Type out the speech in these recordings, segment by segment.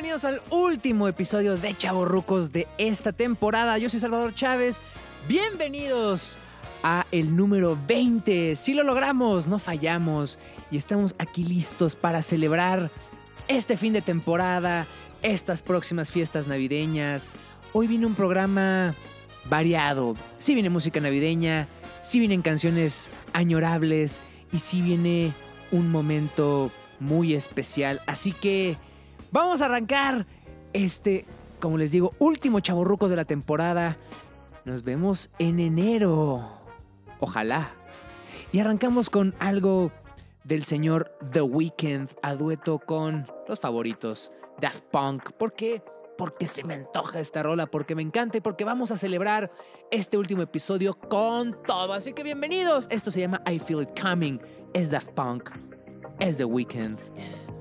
Bienvenidos al último episodio de Chavorrucos de esta temporada. Yo soy Salvador Chávez. Bienvenidos a el número 20. Si lo logramos, no fallamos y estamos aquí listos para celebrar este fin de temporada, estas próximas fiestas navideñas. Hoy viene un programa variado. Sí viene música navideña, sí vienen canciones añorables y sí viene un momento muy especial. Así que vamos a arrancar este, como les digo, último chaborrucos de la temporada. Nos vemos en enero. Ojalá. Y arrancamos con algo del señor The Weeknd a dueto con los favoritos Daft Punk. ¿Por qué? Porque se me antoja esta rola, porque me encanta y porque vamos a celebrar este último episodio con todo. Así que bienvenidos. Esto se llama I Feel It Coming. Es Daft Punk. Es The Weeknd.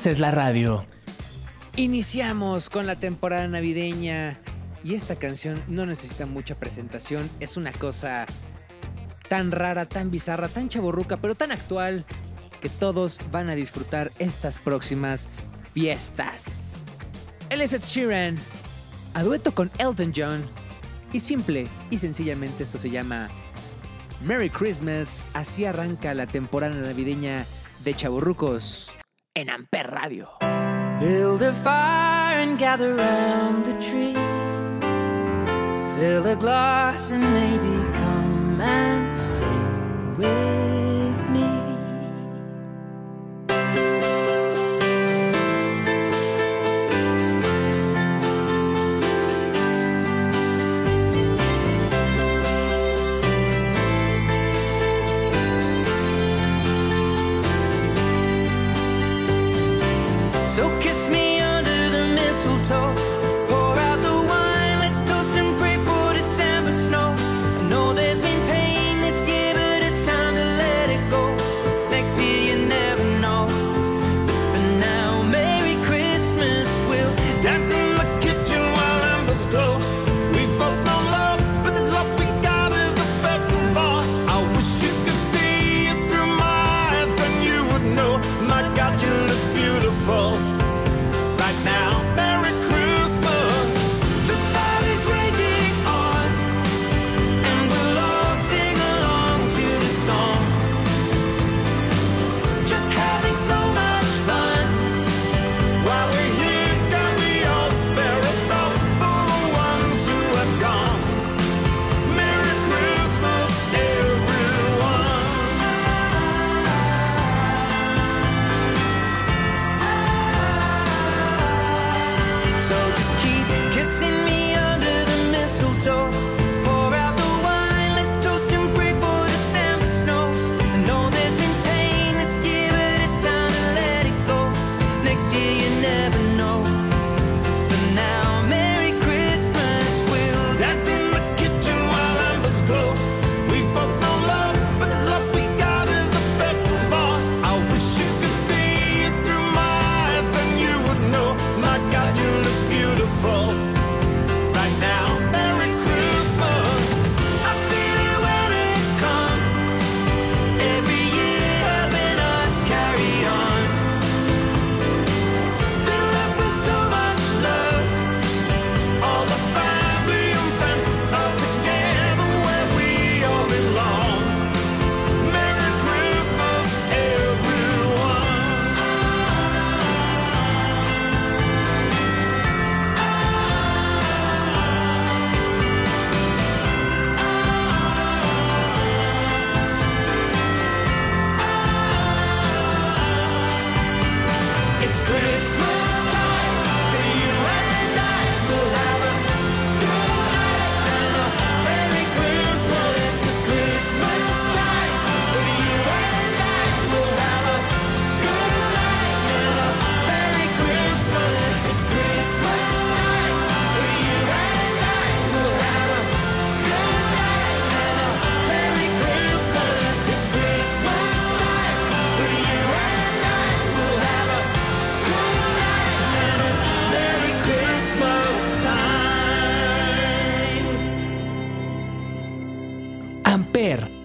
haces la radio. Iniciamos con la temporada navideña y esta canción no necesita mucha presentación, es una cosa tan rara, tan bizarra, tan chaborruca, pero tan actual que todos van a disfrutar estas próximas fiestas. Él es Sheeran, a dueto con Elton John, y simple y sencillamente esto se llama Merry Christmas. Así arranca la temporada navideña de Chaborrucos en Amper Radio. Build a fire and gather round the tree. Fill a glass and maybe come and sing with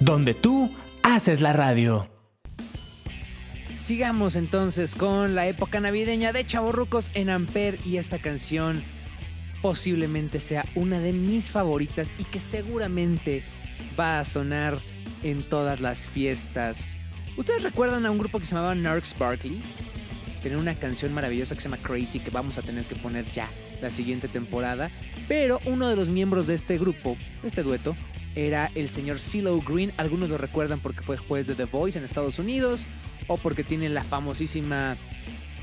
Donde tú haces la radio. Sigamos entonces con la época navideña de Chavorrucos en Amper y esta canción posiblemente sea una de mis favoritas y que seguramente va a sonar en todas las fiestas. ¿Ustedes recuerdan a un grupo que se llamaba Narcs Barkley? Tenían una canción maravillosa que se llama Crazy que vamos a tener que poner ya la siguiente temporada. Pero uno de los miembros de este grupo, de este dueto, era el señor CeeLo Green. Algunos lo recuerdan porque fue juez de The Voice en Estados Unidos o porque tiene la famosísima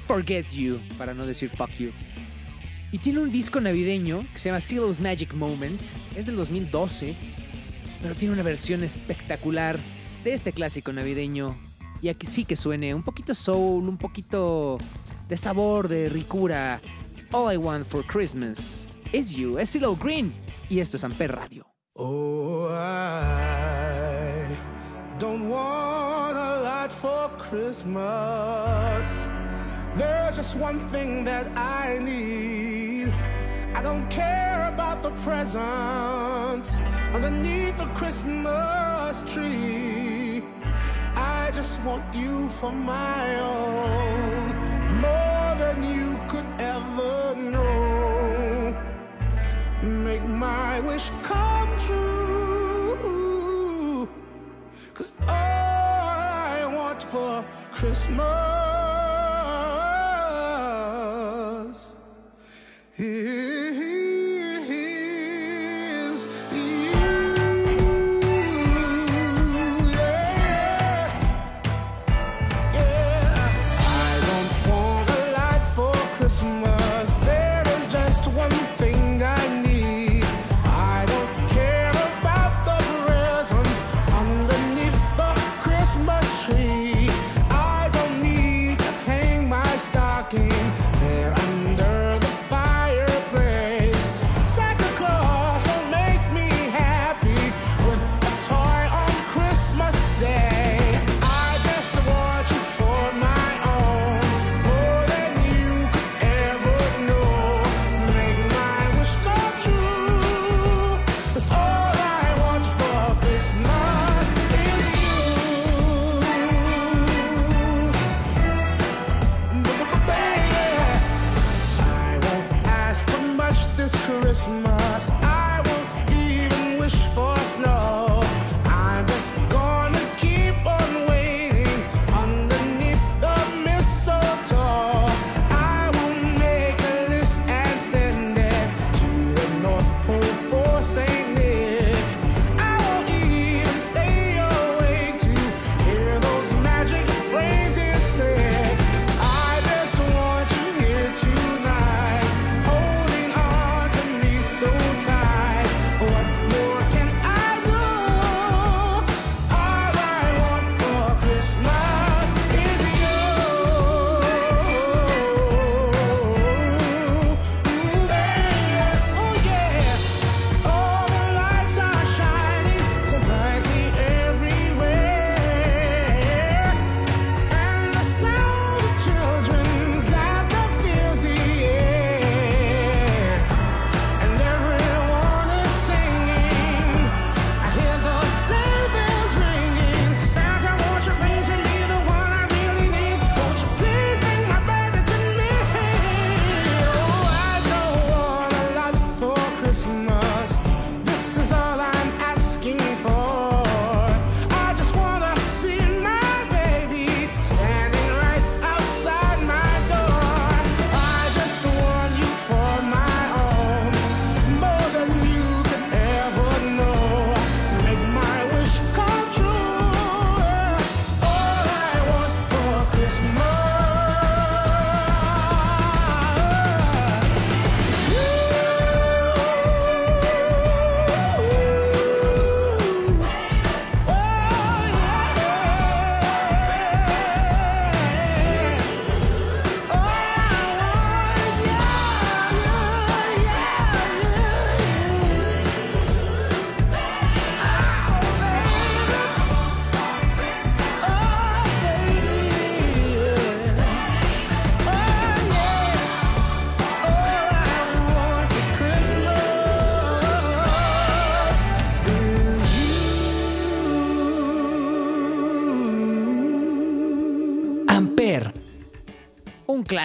Forget You, para no decir Fuck You. Y tiene un disco navideño que se llama CeeLo's Magic Moment. Es del 2012, pero tiene una versión espectacular de este clásico navideño. Y aquí sí que suene un poquito soul, un poquito de sabor, de ricura. All I Want for Christmas is You. Es CeeLo Green. Y esto es Amper Radio. Oh, I don't want a lot for Christmas. There's just one thing that I need. I don't care about the presents underneath the Christmas tree. I just want you for my own, more than you could ever know. Make my wish come Christmas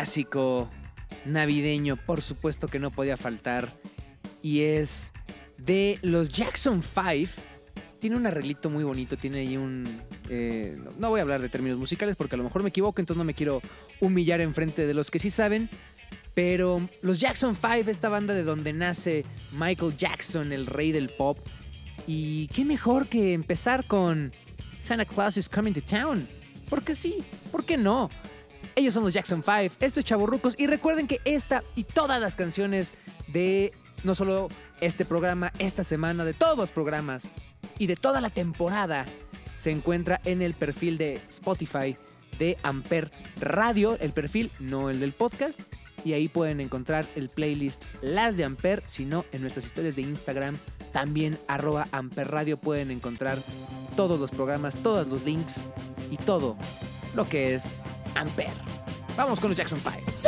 clásico navideño, por supuesto que no podía faltar. Y es de los Jackson 5. Tiene un arreglito muy bonito, tiene ahí un... eh, no- voy a hablar de términos musicales porque a lo mejor me equivoco, entonces no me quiero humillar enfrente de los que sí saben. Pero los Jackson 5, esta banda de donde nace Michael Jackson, el rey del pop. Y qué mejor que empezar con Santa Claus is Coming to Town. Porque sí, ¿por qué no? Ellos son los Jackson 5, esto es Chavorrucos. Y recuerden que esta y todas las canciones de no solo este programa, esta semana, de todos los programas y de toda la temporada se encuentra en el perfil de Spotify de Amper Radio, el perfil, no el del podcast. Y ahí pueden encontrar el playlist Las de Amper, si no, en nuestras historias de Instagram, también arroba Amper Radio pueden encontrar todos los programas, todos los links y todo lo que es Ampere. Vamos con los Jackson 5.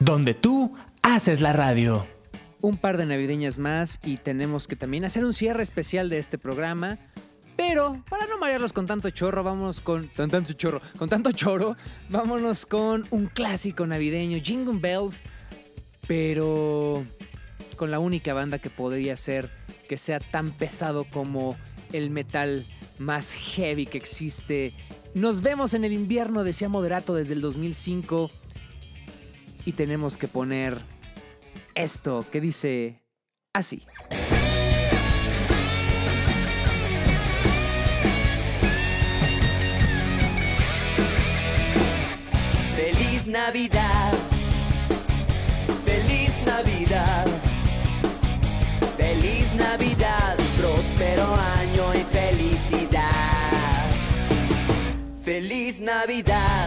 Donde tú haces la radio. un par de navideñas más y tenemos que también hacer un cierre especial de este programa. Pero para no marearlos con tanto chorro, vámonos con tan- tanto chorro, con tanto choro, vámonos con un clásico navideño, Jingle Bells, pero con la única banda que podría ser que sea tan pesado como el metal más heavy que existe. Nos vemos en el invierno, decía Moderato desde el 2005 y tenemos que poner esto que dice así. Feliz Navidad, feliz Navidad, feliz Navidad, próspero año y felicidad. Feliz Navidad,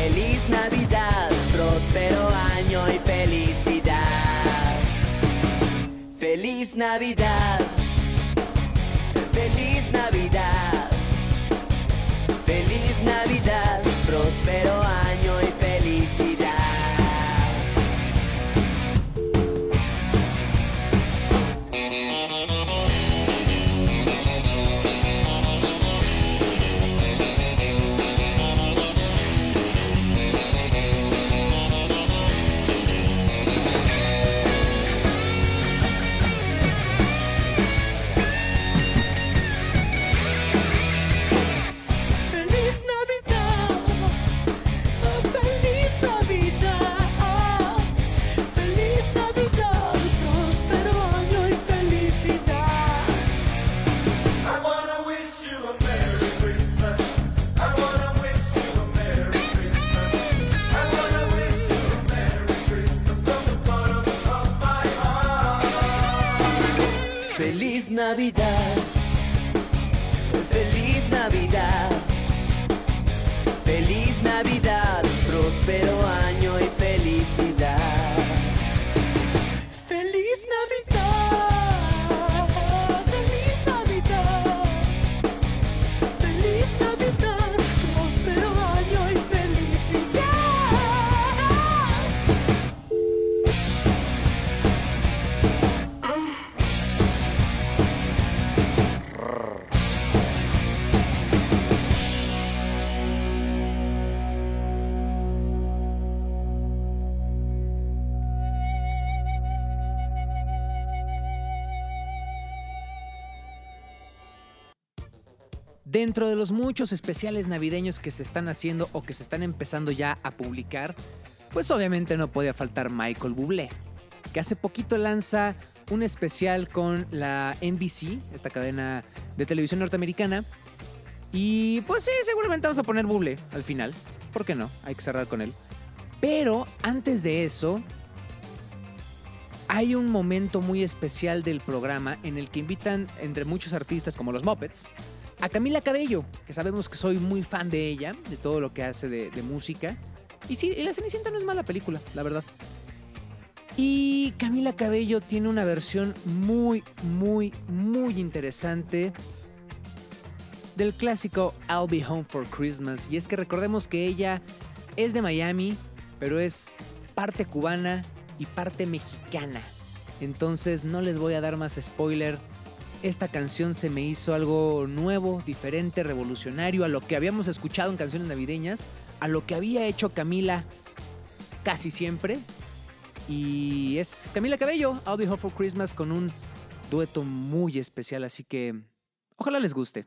feliz Navidad, próspero año y felicidad. Feliz Navidad, Dentro de los muchos especiales navideños que se están haciendo o que se están empezando ya a publicar, pues obviamente no podía faltar Michael Bublé, que hace poquito lanza un especial con la NBC, esta cadena de televisión norteamericana. Y pues sí, seguramente vamos a poner Bublé al final. ¿Por qué no? Hay que cerrar con él. Pero antes de eso, hay un momento muy especial del programa en el que invitan, entre muchos artistas como los Muppets, a Camila Cabello, que sabemos que soy muy fan de ella, de todo lo que hace de, música. Y sí, La Cenicienta no es mala película, la verdad. Y Camila Cabello tiene una versión muy, muy, muy interesante del clásico I'll Be Home for Christmas. Y es que recordemos que ella es de Miami, pero es parte cubana y parte mexicana. Entonces no les voy a dar más spoiler. Esta canción se me hizo algo nuevo, diferente, revolucionario a lo que habíamos escuchado en canciones navideñas, a lo que había hecho Camila casi siempre. Y es Camila Cabello, I'll Be Home for Christmas, con un dueto muy especial, así que ojalá les guste.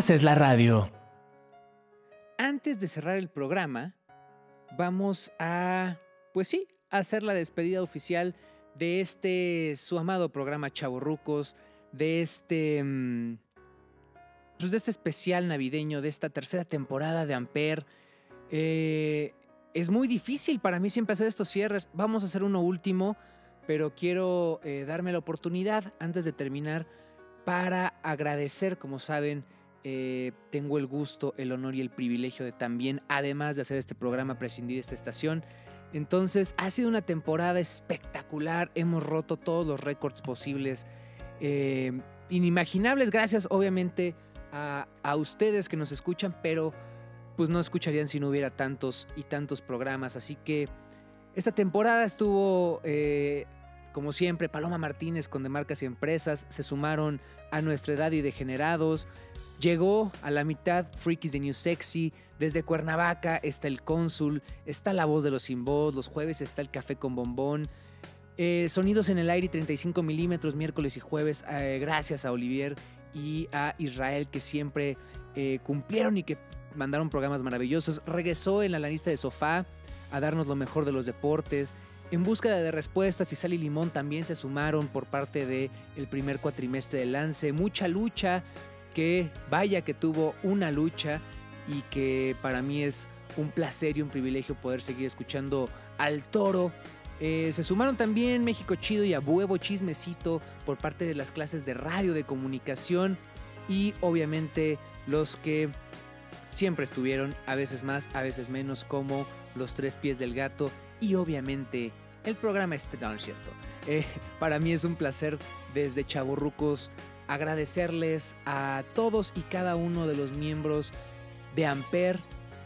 Haces la radio. Antes de cerrar el programa, vamos a pues sí, hacer la despedida oficial de este su amado programa Chavorrucos, de este mm, pues de este especial navideño, de esta tercera temporada de Amper. Eh, es muy difícil para mí siempre hacer estos cierres. Vamos a hacer uno último, pero quiero eh, darme la oportunidad antes de terminar para agradecer, como saben, eh, tengo el gusto, el honor y el privilegio de también, además de hacer este programa, prescindir esta estación. Entonces, ha sido una temporada espectacular. Hemos roto todos los récords posibles, eh, inimaginables, gracias obviamente a, ustedes que nos escuchan, pero pues no escucharían si no hubiera tantos y tantos programas. Así que esta temporada estuvo, eh, como siempre, Paloma Martínez con De Marcas y Empresas. Se sumaron a nuestra edad y degenerados. Llegó a la mitad Freakies de New Sexy. Desde Cuernavaca está el cónsul, está la voz de los sin voz. Los jueves está el café con bombón. Eh, sonidos en el aire 35 milímetros, miércoles y jueves. eh, gracias a Olivier y a Israel que siempre eh, cumplieron y que mandaron programas maravillosos. Regresó en la lista de sofá a darnos lo mejor de los deportes. En búsqueda de respuestas, y Sal y Limón también se sumaron por parte del el primer cuatrimestre de Lance. Mucha lucha, que vaya que tuvo una lucha y que para mí es un placer y un privilegio poder seguir escuchando al toro. Eh, se sumaron también México Chido y a Huevo Chismecito por parte de las clases de radio de comunicación y obviamente los que siempre estuvieron, a veces más, a veces menos, como Los Tres Pies del Gato y obviamente el programa este, no, cierto. Eh, para mí es un placer desde Chavorrucos agradecerles a todos y cada uno de los miembros de Amper,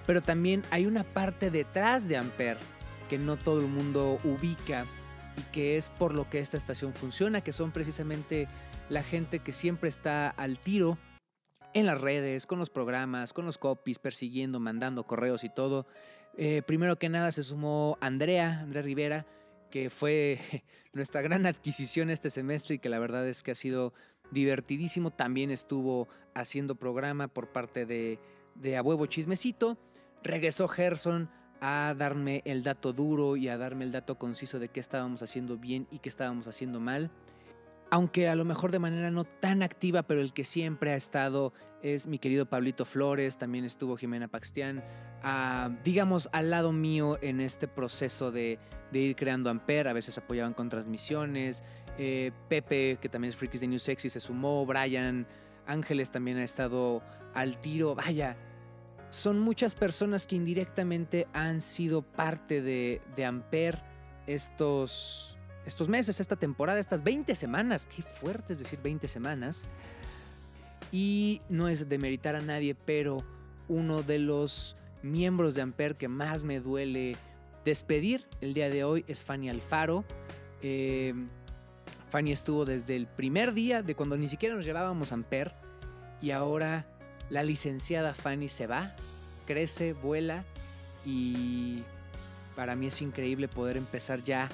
pero también hay una parte detrás de Amper que no todo el mundo ubica y que es por lo que esta estación funciona, que son precisamente la gente que siempre está al tiro en las redes, con los programas, con los copies, persiguiendo, mandando correos y todo. Eh, primero que nada se sumó Andrea, Andrea Rivera, que fue nuestra gran adquisición este semestre y que la verdad es que ha sido divertidísimo. También estuvo haciendo programa por parte de, de A Huevo Chismecito. Regresó Gerson a darme el dato duro y a darme el dato conciso de qué estábamos haciendo bien y qué estábamos haciendo mal. Aunque a lo mejor de manera no tan activa, pero el que siempre ha estado es mi querido Pablito Flores, también estuvo Jimena Paxtián, ah, digamos al lado mío en este proceso de, de ir creando Amper, a veces apoyaban con transmisiones, eh, Pepe, que también es Freakies de New Sexy, se sumó, Brian, Ángeles también ha estado al tiro, vaya, son muchas personas que indirectamente han sido parte de, de Amper estos, estos meses, esta temporada, estas 20 semanas. Qué fuerte es decir 20 semanas. Y no es demeritar a nadie, pero uno de los miembros de Amper que más me duele despedir el día de hoy es Fanny Alfaro. Eh, Fanny estuvo desde el primer día de cuando ni siquiera nos llevábamos Amper y ahora la licenciada Fanny se va, crece, vuela y para mí es increíble poder empezar ya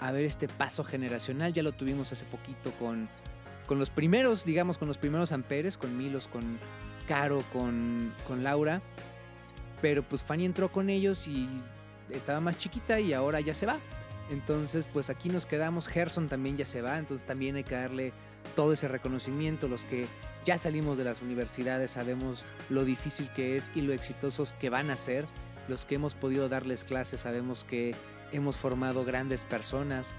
a ver este paso generacional. Ya lo tuvimos hace poquito con, con los primeros, digamos, con los primeros amperes, con Milos, con Caro, con, con Laura. Pero pues Fanny entró con ellos y estaba más chiquita y ahora ya se va. Entonces, pues aquí nos quedamos. Gerson también ya se va, entonces también hay que darle todo ese reconocimiento. Los que ya salimos de las universidades sabemos lo difícil que es y lo exitosos que van a ser. Los que hemos podido darles clases sabemos que hemos formado grandes personas.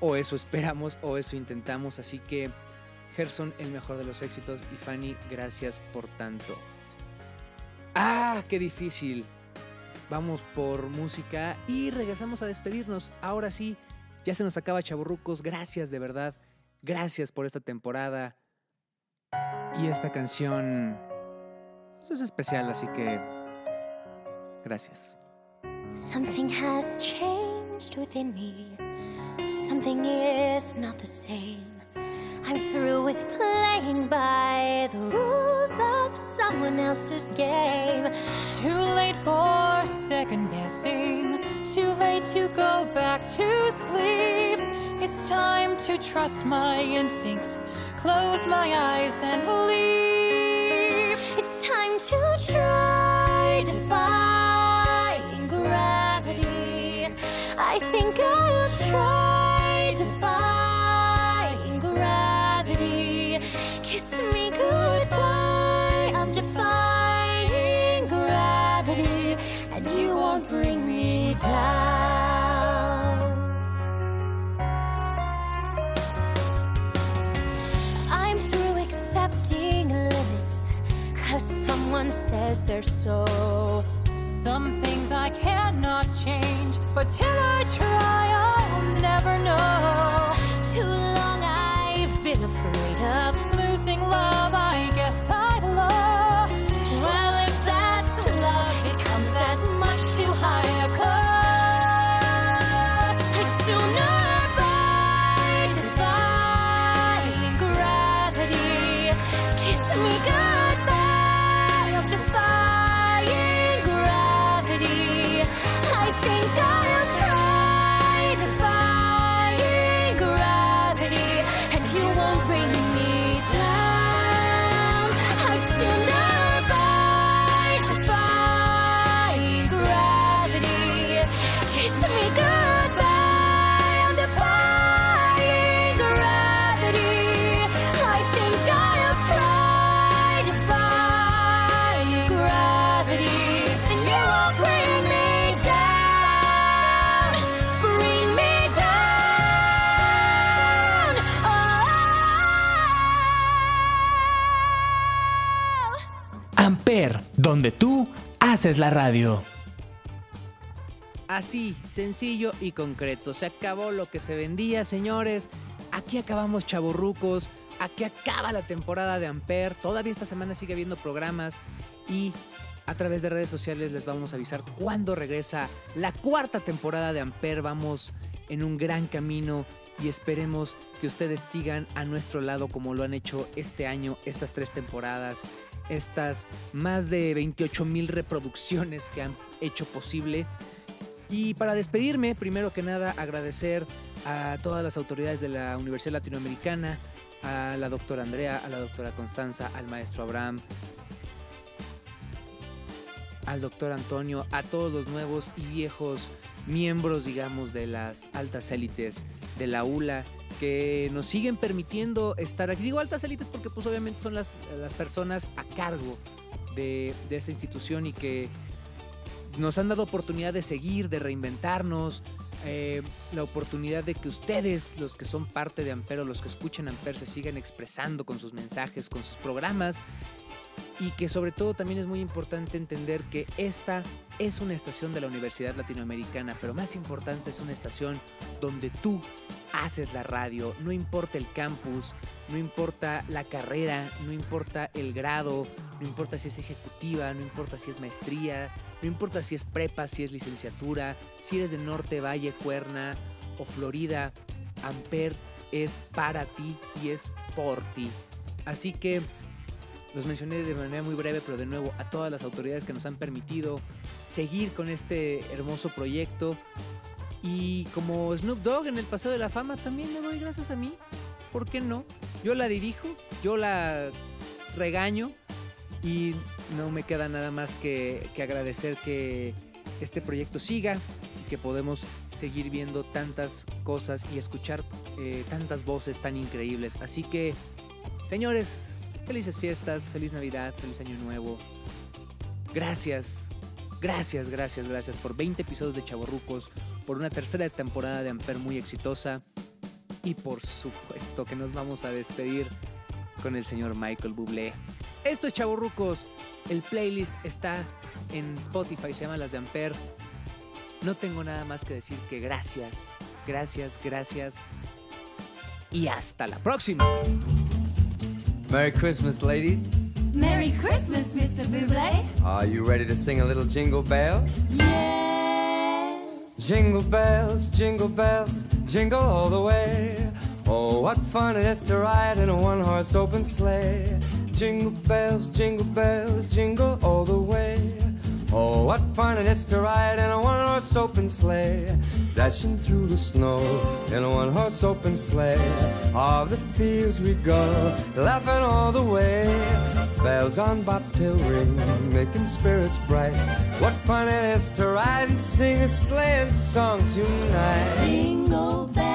O eso esperamos, o eso intentamos. Así que, Gerson, el mejor de los éxitos. Y Fanny, gracias por tanto. ¡Ah! ¡Qué difícil! Vamos por música y regresamos a despedirnos. Ahora sí, ya se nos acaba Chaburrucos. Gracias de verdad. Gracias por esta temporada. Y esta canción pues, es especial, así que gracias. Something has changed within me. Something is not the same. I'm through with playing by the rules of someone else's game. Too late for second guessing. Too late to go back to sleep. It's time to trust my instincts. Close my eyes and leave. Try I will try defying gravity. Kiss me goodbye. I'm defying gravity, and you won't bring me down. I'm through accepting limits, cause someone says they're so. Some things I cannot change, but till I try, haces la radio. Así, sencillo y concreto. Se acabó lo que se vendía, señores. Aquí acabamos chaborrucos. Aquí acaba la temporada de Amper. Todavía esta semana sigue habiendo programas. Y a través de redes sociales les vamos a avisar cuándo regresa la cuarta temporada de Amper. Vamos en un gran camino y esperemos que ustedes sigan a nuestro lado como lo han hecho este año, estas tres temporadas, estas más de 28 mil reproducciones que han hecho posible. Y para despedirme, primero que nada, agradecer a todas las autoridades de la Universidad Latinoamericana, a la doctora Andrea, a la doctora Constanza, al maestro Abraham, al doctor Antonio, a todos los nuevos y viejos miembros, digamos, de las altas élites de la ULA que nos siguen permitiendo estar aquí. Digo altas élites porque pues obviamente son las, las personas a cargo de, de esta institución y que nos han dado oportunidad de seguir, de reinventarnos, eh, la oportunidad de que ustedes, los que son parte de Ampero, los que escuchan Amper, se sigan expresando con sus mensajes, con sus programas y que sobre todo también es muy importante entender que esta es una estación de la Universidad Latinoamericana, pero más importante es una estación donde tú haces la radio, no importa el campus, no importa la carrera, no importa el grado, no importa si es ejecutiva, no importa si es maestría, no importa si es prepa, si es licenciatura, si eres de Norte, Valle, Cuerna o Florida, Amper es para ti y es por ti. Así que los mencioné de manera muy breve, pero de nuevo a todas las autoridades que nos han permitido seguir con este hermoso proyecto. Y como Snoop Dogg en el Paseo de la Fama, también le doy gracias a mí. ¿Por qué no? Yo la dirijo, yo la regaño y no me queda nada más que, que agradecer que este proyecto siga y que podemos seguir viendo tantas cosas y escuchar eh, tantas voces tan increíbles. Así que, señores, felices fiestas, feliz Navidad, feliz Año Nuevo. Gracias, gracias, gracias, gracias por 20 episodios de Chavorrucos, por una tercera temporada de Amper muy exitosa y por supuesto que nos vamos a despedir con el señor Michael Bublé. Esto es Chavorrucos, el playlist está en Spotify, se llama Las de Amper. No tengo nada más que decir que gracias, gracias, gracias y hasta la próxima. Merry Christmas, ladies. Merry Christmas, Mr. Buble. Are you ready to sing a little jingle bells? Yes. Jingle bells, jingle bells, jingle all the way. Oh, what fun it is to ride in a one horse open sleigh. Jingle bells, jingle bells, jingle all the way. Oh, what fun it is to ride in a one horse open sleigh. Dashing through the snow in a one horse open sleigh. All the fields we go, laughing all the way. Bells on bobtail ring, making spirits bright. What fun it is to ride and sing a sleighing song tonight. Jingle bells,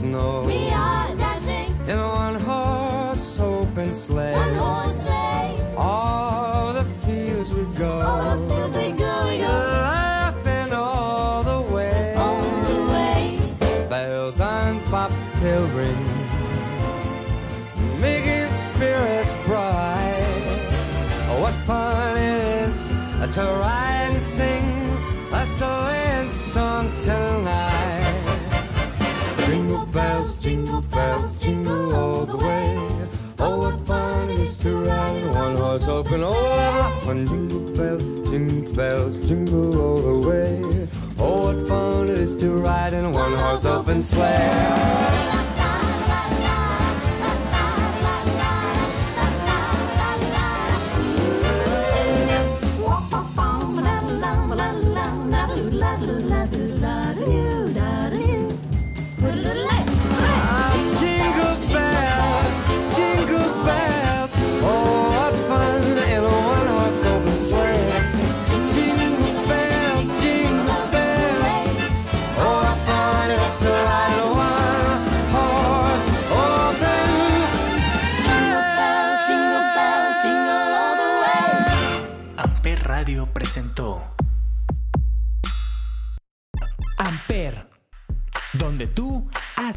snow We are dashing in a one horse open sleigh. one horse sleigh. All the fields we go. All the fields we go, we go Laughing all the way. all the way. Bells on bobtail ring, making spirits bright. What fun it is to ride jingle bells, jingle all the way. Oh, what fun it is to ride in one horse open. Oh, what fun! Jingle bells, jingle bells, jingle all the way. Oh, what fun it is to ride in one horse open sleigh.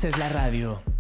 Haces la radio.